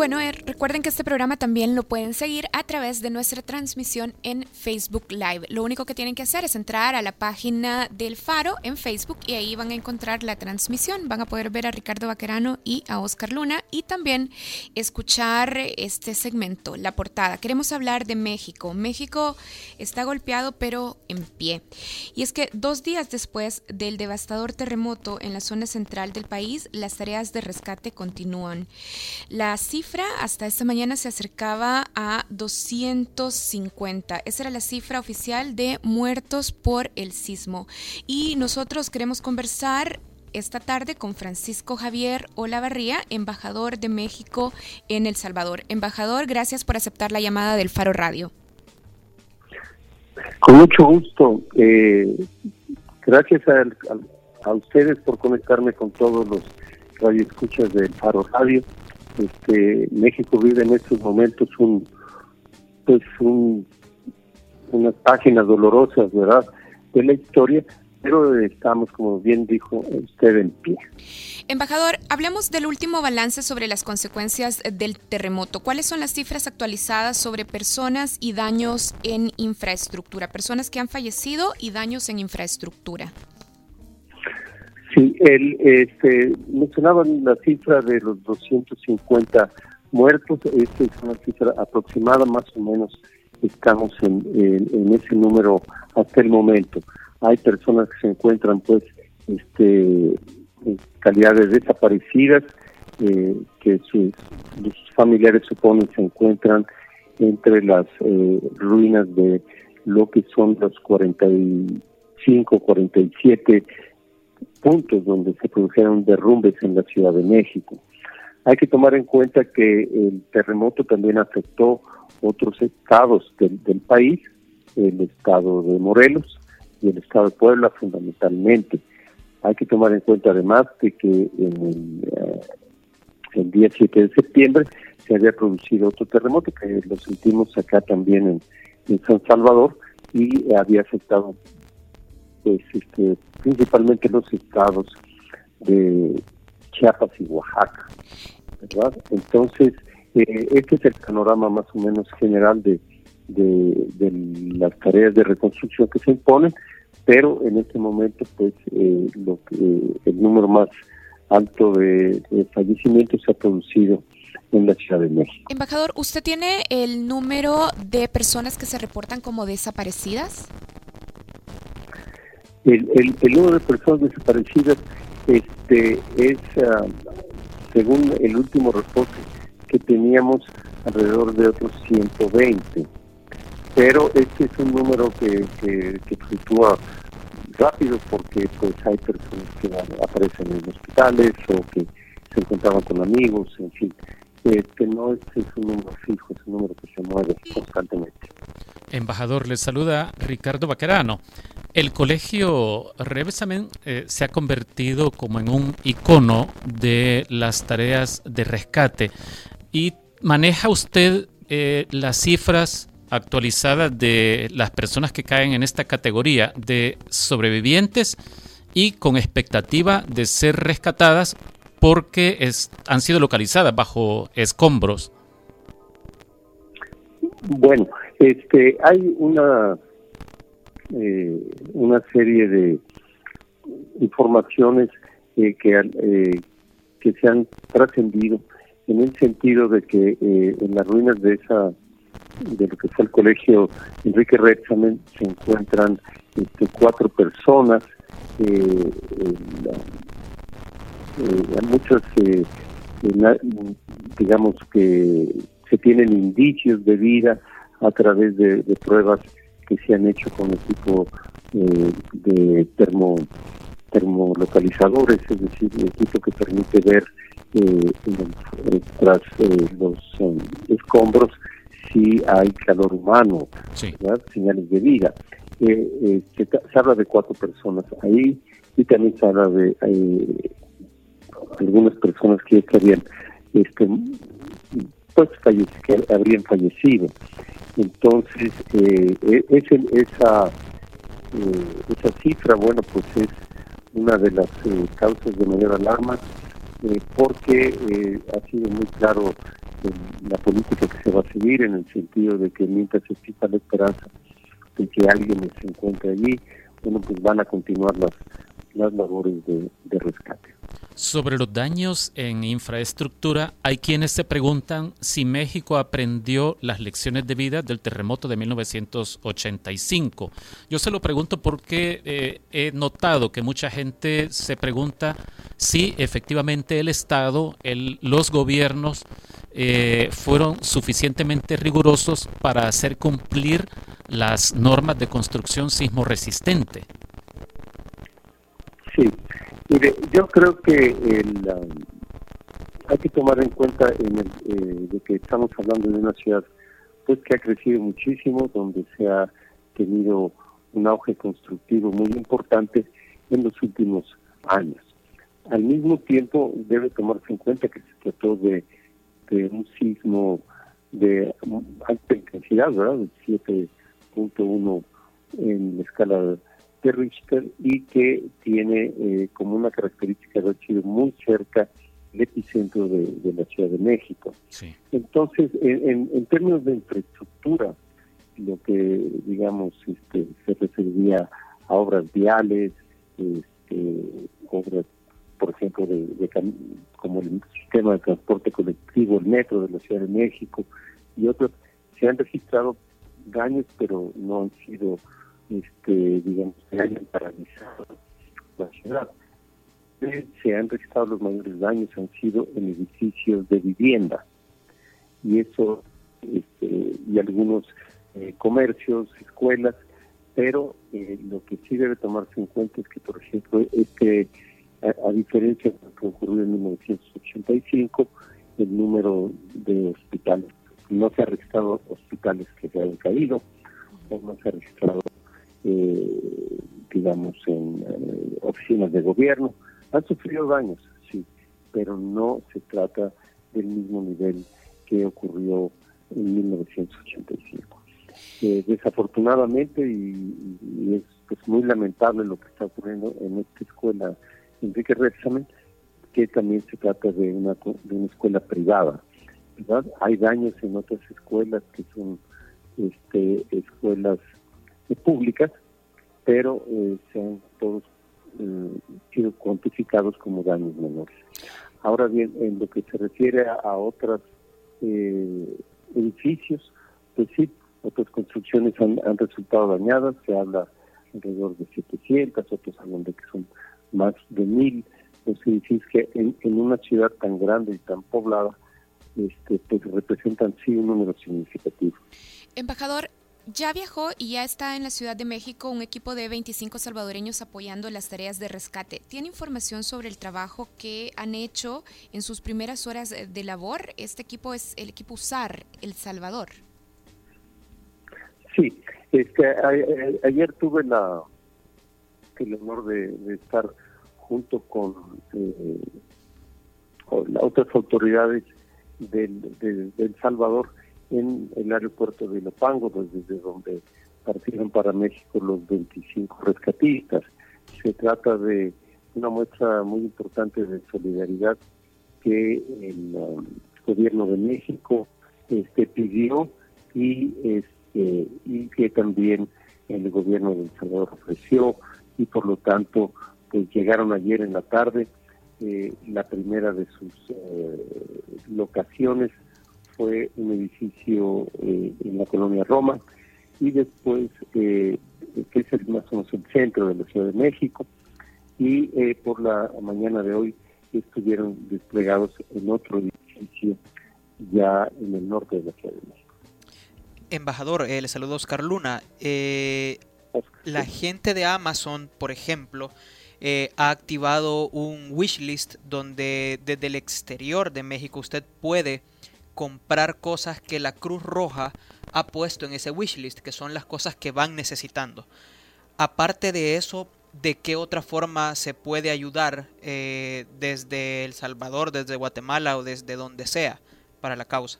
Bueno, eh, recuerden que este programa también lo pueden seguir a través de nuestra transmisión en Facebook Live. Lo único que tienen que hacer es entrar a la página del Faro en Facebook y ahí van a encontrar la transmisión. Van a poder ver a Ricardo Vaquerano y a Oscar Luna y también escuchar este segmento, la portada. Queremos hablar de México. México está golpeado pero en pie. Y es que dos días después del devastador terremoto en la zona central del país, las tareas de rescate continúan. La cifra hasta esta mañana se acercaba a 250. Esa era la cifra oficial de muertos por el sismo. Y nosotros queremos conversar esta tarde con Francisco Javier Olavarría, embajador de México en El Salvador. Embajador, gracias por aceptar la llamada del Faro Radio. Con mucho gusto. Eh, gracias a, a, ustedes por conectarme con todos los radioescuchas del Faro Radio este, México vive en estos momentos un, pues un, unas páginas dolorosas, ¿verdad?, de la historia, pero estamos, como bien dijo usted, en pie. Embajador, hablemos del último balance sobre las consecuencias del terremoto. ¿Cuáles son las cifras actualizadas sobre personas y daños en infraestructura? Personas que han fallecido y daños en infraestructura. Él este, mencionaban la cifra de los 250 muertos, esta es una cifra aproximada, más o menos estamos en, ese número hasta el momento. Hay personas que se encuentran pues este, en calidad de desaparecidas, eh, que sus, familiares suponen se encuentran entre las eh, ruinas de lo que son los 45, 47 puntos donde se produjeron derrumbes en la Ciudad de México. Hay que tomar en cuenta que el terremoto también afectó otros estados del, país, el estado de Morelos y el estado de Puebla fundamentalmente. Hay que tomar en cuenta además de que el, eh, día 7 de septiembre se había producido otro terremoto que lo sentimos acá también en, en San Salvador y había afectado pues este, principalmente los estados de Chiapas y Oaxaca, ¿verdad? Entonces, eh, este es el panorama más o menos general de, de, las tareas de reconstrucción que se imponen, pero en este momento, pues, eh, lo que, el número más alto de, de fallecimientos se ha producido en la Ciudad de México. Embajador, ¿usted tiene el número de personas que se reportan como desaparecidas? El, el, número de personas desaparecidas este, es, ah, según el último reporte que teníamos, alrededor de otros 120. Pero este es un número que, que, fluctúa rápido porque pues hay personas que aparecen en hospitales o que se encontraban con amigos, en fin. Este no es, es un número fijo, es un número que se mueve constantemente. Embajador, les saluda Ricardo Baquerano. El colegio Revesamen eh, se ha convertido como en un icono de las tareas de rescate. ¿Y maneja usted eh, las cifras actualizadas de las personas que caen en esta categoría de sobrevivientes y con expectativa de ser rescatadas porque han sido localizadas bajo escombros? Bueno, este, hay una eh, una serie de informaciones eh, que, eh, que se han trascendido en el sentido de que eh, en las ruinas de esa de lo que fue el colegio Enrique Rexamen se encuentran este, cuatro personas eh, muchas digamos que se tienen indicios de vida a través de pruebas que se han hecho con equipo eh, de termo termolocalizadores, es decir, el equipo que permite ver eh, tras eh, los um, escombros si hay calor humano, señales de vida. Se, se, habla de cuatro personas ahí y también se habla de algunas personas que estarían este, pues que habrían fallecido. Entonces, eh, e, esa, eh, esa cifra, bueno, pues es una de las causas de mayor alarma porque ha sido muy claro la política que se va a seguir en el sentido de que mientras exista la esperanza de que alguien se encuentre allí, bueno, pues van a continuar las, las labores de, rescate. Sobre los daños en infraestructura, hay quienes se preguntan si México aprendió las lecciones de vida del terremoto de 1985. Yo se lo pregunto porque eh, he notado que mucha gente se pregunta si efectivamente el Estado, los gobiernos eh, fueron suficientemente rigurosos para hacer cumplir las normas de construcción sismo resistente. Sí, Mire, yo creo que el, um, hay que tomar en cuenta en el, eh, de que estamos hablando de una ciudad pues que ha crecido muchísimo, donde se ha tenido un auge constructivo muy importante en los últimos años. Al mismo tiempo debe tomarse en cuenta que se trató de, de un sismo de alta intensidad, ¿verdad? De 7.1 en la escala de de Richter y que tiene eh, como una característica de sido muy cerca el epicentro de, la Ciudad de México. Entonces, en, términos de infraestructura, lo que, digamos, este, se refería a obras viales, este, obras, por ejemplo, de, como el sistema de transporte colectivo, el metro de la Ciudad de México y otros, se han registrado daños, pero no han sido este, digamos, se hayan paralizado la ciudad. Se han registrado los mayores daños, han sido en edificios de vivienda. Y eso, este, y algunos eh, comercios, escuelas, pero eh, lo que sí debe tomarse en cuenta es que, por ejemplo, este, a, a diferencia de lo que ocurrió en 1985, el número de hospitales, no se ha registrado hospitales que se hayan caído, no se ha registrado eh, digamos, en oficinas de gobierno. Han sufrido daños, sí, pero no se trata del mismo nivel que ocurrió en 1985. Eh, desafortunadamente, y, es pues, muy lamentable lo que está ocurriendo en esta escuela Enrique Rexamen, que también se trata de una, de una escuela privada. ¿verdad? Hay daños en otras escuelas que son este, escuelas públicas, pero eh, se han todos eh, sido cuantificados como daños menores. Ahora bien, en lo que se refiere a, otros eh, edificios, pues sí, otras construcciones han, resultado dañadas, se habla alrededor de 700, otros hablan de que son más de mil los edificios que en, en una ciudad tan grande y tan poblada, este, pues representan sí un número significativo. Embajador, ya viajó y ya está en la Ciudad de México un equipo de 25 salvadoreños apoyando las tareas de rescate. ¿Tiene información sobre el trabajo que han hecho en sus primeras horas de labor? Este equipo es el equipo USAR, El Salvador. Sí, este, ayer tuve la, el honor de, estar junto con, eh, otras autoridades del Salvador en el aeropuerto de Lopango, desde donde partieron para México los 25 rescatistas. Se trata de una muestra muy importante de solidaridad que el um, gobierno de México este, pidió y, este, y que también el gobierno de El Salvador ofreció y por lo tanto pues llegaron ayer en la tarde eh, la primera de sus eh, locaciones fue un edificio eh, en la colonia Roma y después, eh, que es el, más o menos el centro de la Ciudad de México, y eh, por la mañana de hoy estuvieron desplegados en otro edificio ya en el norte de la Ciudad de México. Embajador, le saludo Oscar Luna. la gente de Amazon, por ejemplo, ha activado un wishlist donde desde el exterior de México usted puede comprar cosas que la Cruz Roja ha puesto en ese wishlist, que son las cosas que van necesitando. Aparte de eso, ¿de qué otra forma se puede ayudar eh, desde El Salvador, desde Guatemala o desde donde sea para la causa?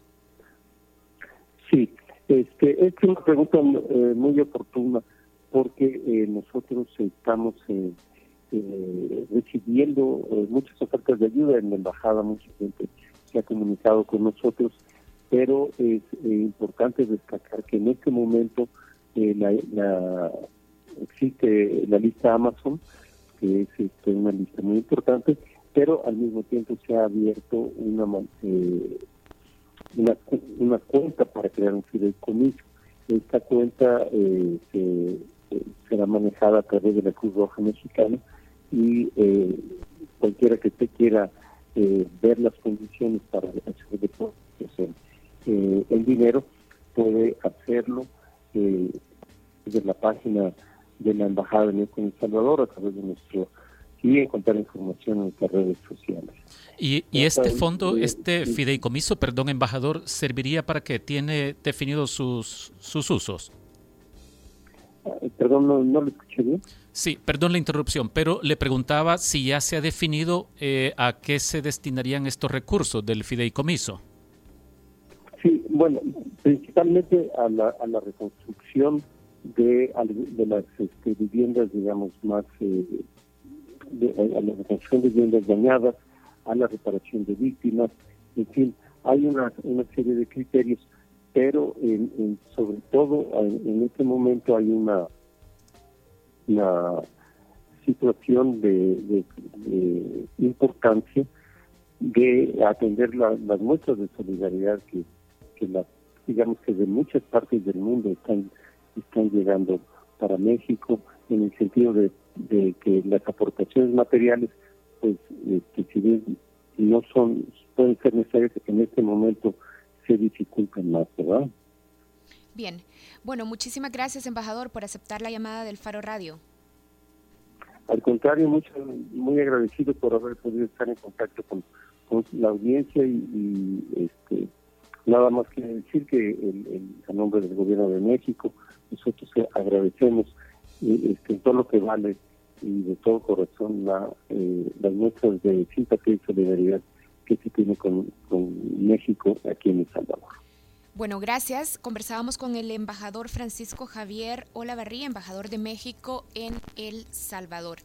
Sí, este, es una pregunta eh, muy oportuna porque eh, nosotros estamos eh, recibiendo eh, muchas ofertas de ayuda en la embajada, mucha gente se ha comunicado con nosotros, pero es importante destacar que en este momento la, existe la lista Amazon, que es este, una lista muy importante, pero al mismo tiempo se ha abierto una, una, una cuenta para crear un fideicomiso. Esta cuenta se, será manejada a través de la Cruz Roja Mexicana y eh, cualquiera que usted quiera eh, ver las condiciones para hacer depósitos eh, el dinero puede hacerlo eh, desde la página de la Embajada de en El Salvador a través de nuestro y encontrar información en nuestras redes sociales. Y, y este fondo, este fideicomiso, perdón, embajador, serviría para que tiene definidos sus, sus usos. Perdón, no, no lo escuché bien. Sí, perdón la interrupción, pero le preguntaba si ya se ha definido eh, a qué se destinarían estos recursos del fideicomiso. Sí, bueno, principalmente a la, a la reconstrucción de, de las este, viviendas, digamos, más, eh, a la reconstrucción de viviendas dañadas, a la reparación de víctimas, en fin, hay una, una serie de criterios, pero en, sobre todo en este momento hay una la situación de, importancia de atender las muestras de solidaridad que, la, digamos que de muchas partes del mundo están, llegando para México en el sentido de, que las aportaciones materiales pues que si bien no son pueden ser necesarias en este momento se dificultan más verdad Bien, bueno, muchísimas gracias, embajador, por aceptar la llamada del Faro Radio. Al contrario, mucho, muy agradecido por haber podido estar en contacto con, la audiencia y, este, nada más que decir que el, a nombre del Gobierno de México nosotros agradecemos eh, este, todo lo que vale y de todo corazón la, eh, las muestras de simpatía y solidaridad que se tiene con, con México aquí en El Salvador. Bueno, gracias. Conversábamos con el embajador Francisco Javier Olavarría, embajador de México en El Salvador.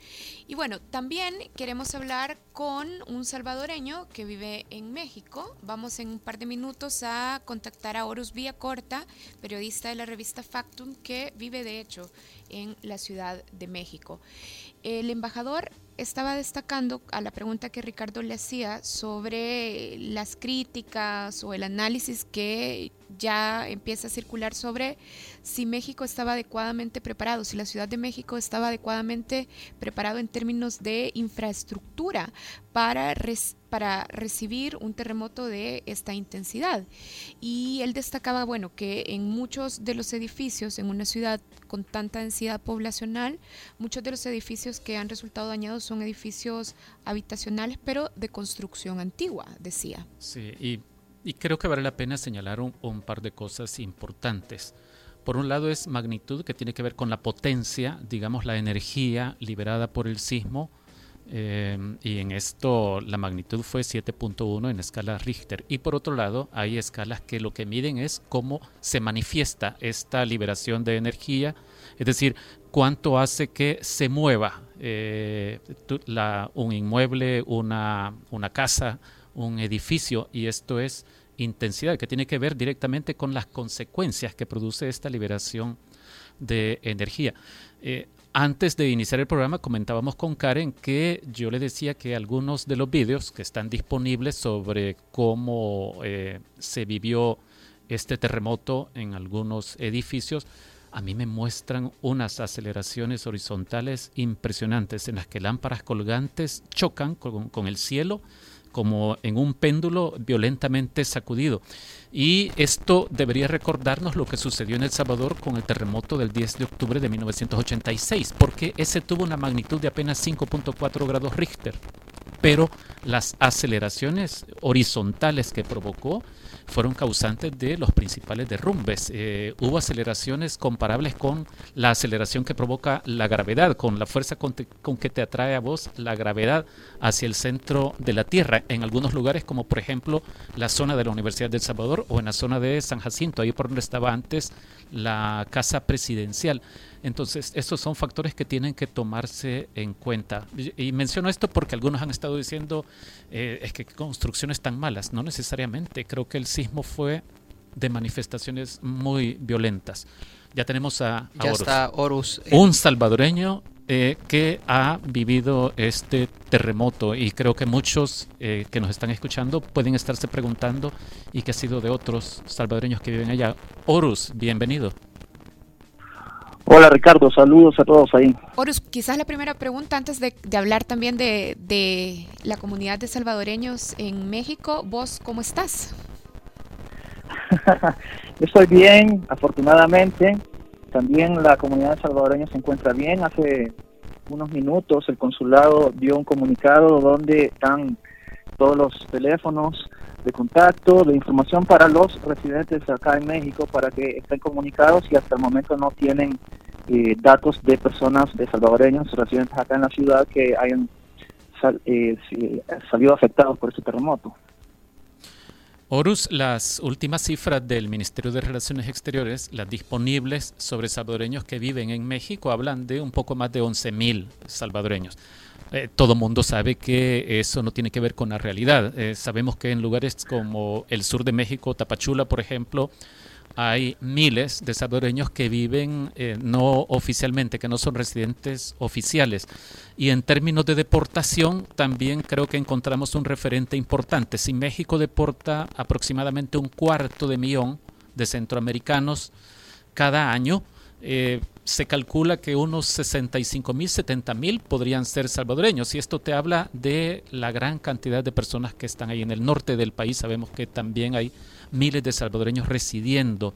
Y bueno, también queremos hablar con un salvadoreño que vive en México. Vamos en un par de minutos a contactar a Horus Corta, periodista de la revista Factum, que vive de hecho en la Ciudad de México. El embajador estaba destacando a la pregunta que Ricardo le hacía sobre las críticas o el análisis que ya empieza a circular sobre si México estaba adecuadamente preparado, si la Ciudad de México estaba adecuadamente preparado en términos de infraestructura para, para recibir un terremoto de esta intensidad. Y él destacaba, bueno, que en muchos de los edificios, en una ciudad con tanta densidad poblacional, muchos de los edificios que han resultado dañados son edificios habitacionales, pero de construcción antigua, decía. Sí, y, creo que vale la pena señalar un, par de cosas importantes. Por un lado es magnitud, que tiene que ver con la potencia, digamos, la energía liberada por el sismo. Eh, y en esto la magnitud fue 7.1 en escala Richter. Y por otro lado, hay escalas que lo que miden es cómo se manifiesta esta liberación de energía, es decir, cuánto hace que se mueva eh, un inmueble, una, una casa, un edificio, y esto es intensidad, que tiene que ver directamente con las consecuencias que produce esta liberación de energía. Eh, antes de iniciar el programa comentábamos con Karen que yo le decía que algunos de los vídeos que están disponibles sobre cómo eh, se vivió este terremoto en algunos edificios, a mí me muestran unas aceleraciones horizontales impresionantes en las que lámparas colgantes chocan con el cielo como en un péndulo violentamente sacudido. Y esto debería recordarnos lo que sucedió en El Salvador con el terremoto del 10 de octubre de 1986, porque ese tuvo una magnitud de apenas 5.4 grados Richter. Pero las aceleraciones horizontales que provocó fueron causantes de los principales derrumbes. Eh, hubo aceleraciones comparables con la aceleración que provoca la gravedad, con la fuerza con, que te atrae a vos la gravedad hacia el centro de la Tierra, en algunos lugares como por ejemplo la zona de la Universidad del Salvador o en la zona de San Jacinto, ahí por donde estaba antes la casa presidencial. Entonces, estos son factores que tienen que tomarse en cuenta. Y, menciono esto porque algunos han estado diciendo eh, es que construcciones tan malas. No necesariamente. Creo que el sismo fue de manifestaciones muy violentas. Ya tenemos a, Horus. Un salvadoreño eh, que ha vivido este terremoto y creo que muchos eh, que nos están escuchando pueden estarse preguntando y que ha sido de otros salvadoreños que viven allá. Horus, bienvenido. Hola Ricardo, saludos a todos ahí. Horus, quizás la primera pregunta antes de, hablar también de, de, la comunidad de salvadoreños en México, vos cómo estás? Estoy bien, afortunadamente. También la comunidad salvadoreña se encuentra bien. Hace unos minutos el consulado dio un comunicado donde están todos los teléfonos de contacto, de información para los residentes acá en México para que estén comunicados y hasta el momento no tienen eh, datos de personas de salvadoreños residentes acá en la ciudad que hayan eh, salido afectados por este terremoto. Horus, las últimas cifras del Ministerio de Relaciones Exteriores, las disponibles sobre salvadoreños que viven en México, hablan de un poco más de 11.000 salvadoreños. Eh, todo mundo sabe que eso no tiene que ver con la realidad. Eh, sabemos que en lugares como el sur de México, Tapachula, por ejemplo, hay miles de salvadoreños que viven eh, no oficialmente, que no son residentes oficiales. Y en términos de deportación, también creo que encontramos un referente importante. Si México deporta aproximadamente un cuarto de millón de centroamericanos cada año, eh, se calcula que unos 65 mil, 70 mil podrían ser salvadoreños. Y esto te habla de la gran cantidad de personas que están ahí en el norte del país. Sabemos que también hay miles de salvadoreños residiendo.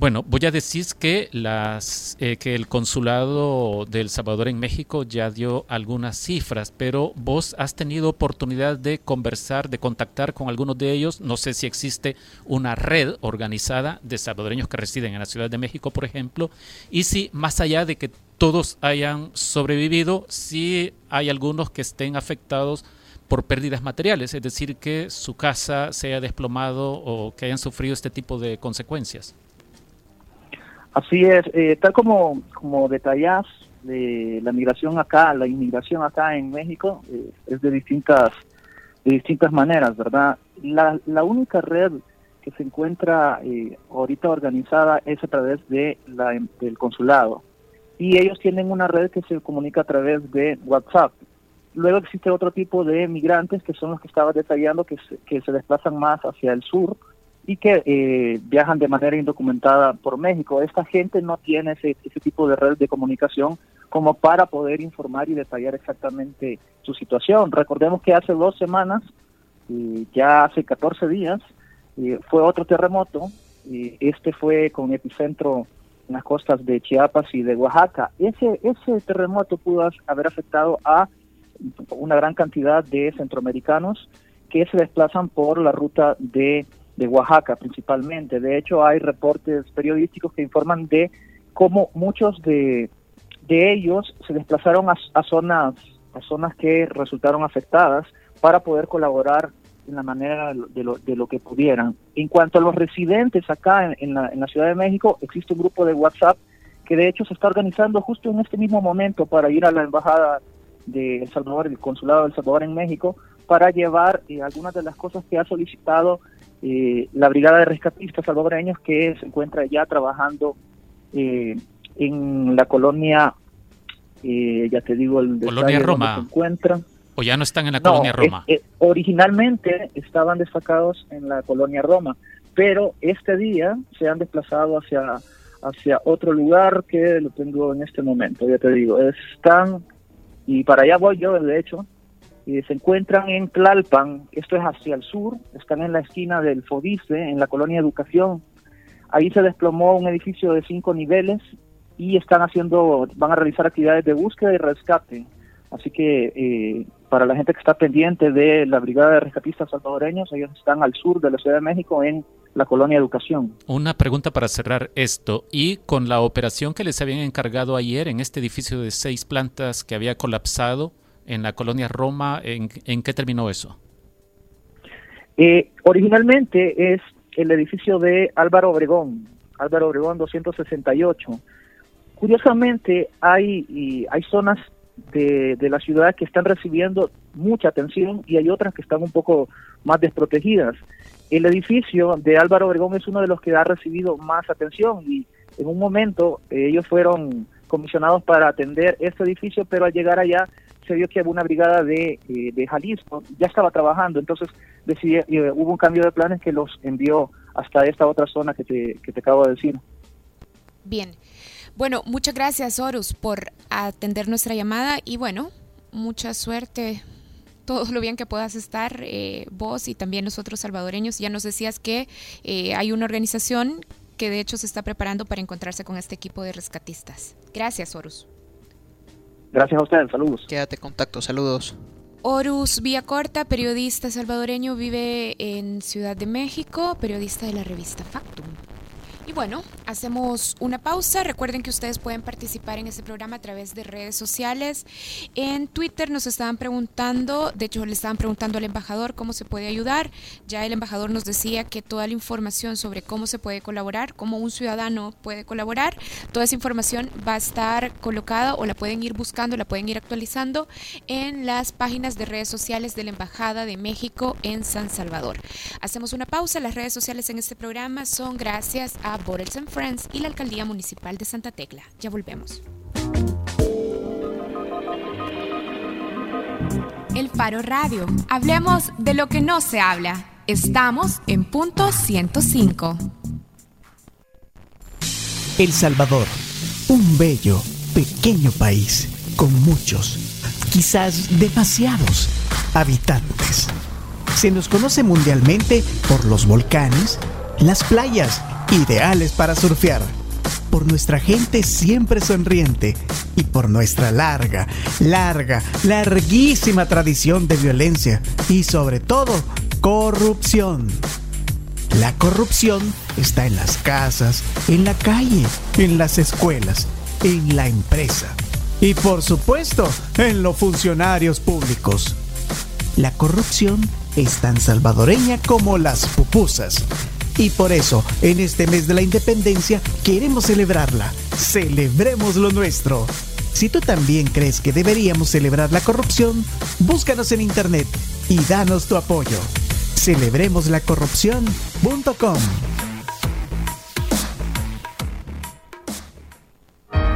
Bueno, voy a decir que, las, eh, que el consulado del Salvador en México ya dio algunas cifras, pero vos has tenido oportunidad de conversar, de contactar con algunos de ellos. No sé si existe una red organizada de salvadoreños que residen en la Ciudad de México, por ejemplo, y si más allá de que todos hayan sobrevivido, si hay algunos que estén afectados por pérdidas materiales, es decir, que su casa se haya desplomado o que hayan sufrido este tipo de consecuencias. Así es, eh, tal como, como detallas, de la migración acá, la inmigración acá en México eh, es de distintas, de distintas maneras, ¿verdad? La, la única red que se encuentra eh, ahorita organizada es a través de la, del consulado y ellos tienen una red que se comunica a través de WhatsApp. Luego existe otro tipo de migrantes que son los que estaba detallando que que se desplazan más hacia el sur, y que eh, viajan de manera indocumentada por México. Esta gente no tiene ese, ese tipo de red de comunicación como para poder informar y detallar exactamente su situación. Recordemos que hace dos semanas, ya hace 14 días, fue otro terremoto, este fue con epicentro en las costas de Chiapas y de Oaxaca. Ese, ese terremoto pudo haber afectado a una gran cantidad de centroamericanos que se desplazan por la ruta de de Oaxaca principalmente. De hecho, hay reportes periodísticos que informan de cómo muchos de, de ellos se desplazaron a, zonas a zonas que resultaron afectadas para poder colaborar en la manera de lo, de lo que pudieran. En cuanto a los residentes acá en, la, en la Ciudad de México, existe un grupo de WhatsApp que de hecho se está organizando justo en este mismo momento para ir a la embajada de El Salvador, el consulado de El Salvador en México, para llevar eh, algunas de las cosas que ha solicitado eh, la Brigada de Rescatistas Salvadoreños que se encuentra ya trabajando eh, en la colonia, eh, ya te digo, el Colonia Roma. Se encuentran. ¿O ya no están en la colonia Roma? originalmente estaban destacados en la colonia Roma, pero este día se han desplazado hacia, hacia otro lugar que lo tengo en este momento, ya te digo. Están, y para allá voy yo, de hecho, se encuentran en Tlalpan, esto es hacia el sur, están en la esquina del Fodice, en la colonia Educación. Ahí se desplomó un edificio de cinco niveles y están haciendo, van a realizar actividades de búsqueda y rescate. Así que eh, para la gente que está pendiente de la Brigada de Rescatistas Salvadoreños, ellos están al sur de la Ciudad de México en la colonia Educación. Una pregunta para cerrar esto. Y con la operación que les habían encargado ayer en este edificio de seis plantas que había colapsado, en la colonia Roma, ¿en, qué terminó eso? Eh, originalmente es el edificio de Álvaro Obregón. Álvaro Obregón 268. Curiosamente, hay, hay zonas de, de, la ciudad que están recibiendo mucha atención y hay otras que están un poco más desprotegidas. El edificio de Álvaro Obregón es uno de los que ha recibido más atención y en un momento eh, ellos fueron comisionados para atender este edificio, pero al llegar allá se vio que una brigada de, eh, de Jalisco ya estaba trabajando, entonces decidí, eh, hubo un cambio de planes que los envió hasta esta otra zona que te, que te acabo de decir. Bien. Bueno, muchas gracias, Horus, por atender nuestra llamada y bueno, mucha suerte. Todo lo bien que puedas estar, eh, vos y también nosotros salvadoreños. Ya nos decías que eh, hay una organización que de hecho se está preparando para encontrarse con este equipo de rescatistas. Gracias, Horus. Gracias a ustedes, saludos. Quédate contacto, saludos. Horus Corta, periodista salvadoreño, vive en Ciudad de México, periodista de la revista Factum. Y bueno, hacemos una pausa. Recuerden que ustedes pueden participar en este programa a través de redes sociales. En Twitter nos estaban preguntando, de hecho le estaban preguntando al embajador cómo se puede ayudar. Ya el embajador nos decía que toda la información sobre cómo se puede colaborar, cómo un ciudadano puede colaborar, toda esa información va a estar colocada o la pueden ir buscando, la pueden ir actualizando en las páginas de redes sociales de la Embajada de México en San Salvador. Hacemos una pausa. Las redes sociales en este programa son gracias a Bottles and Friends y la Alcaldía Municipal de Santa Tecla. Ya volvemos. El Faro Radio. Hablemos de lo que no se habla. Estamos en punto 105. El Salvador. Un bello, pequeño país con muchos, quizás demasiados, habitantes. Se nos conoce mundialmente por los volcanes, las playas ideales para surfear, por nuestra gente siempre sonriente y por nuestra larga, larga, larguísima tradición de violencia y sobre todo corrupción. La corrupción está en las casas, en la calle, en las escuelas, en la empresa y por supuesto en los funcionarios públicos. La corrupción es tan salvadoreña como las pupusas y por eso, en este mes de la independencia, queremos celebrarla. Celebremos lo nuestro. Si tú también crees que deberíamos celebrar la corrupción, búscanos en internet y danos tu apoyo. Celebremosłacorrupción.com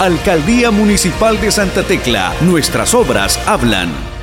Alcaldía Municipal de Santa Tecla. Nuestras obras hablan.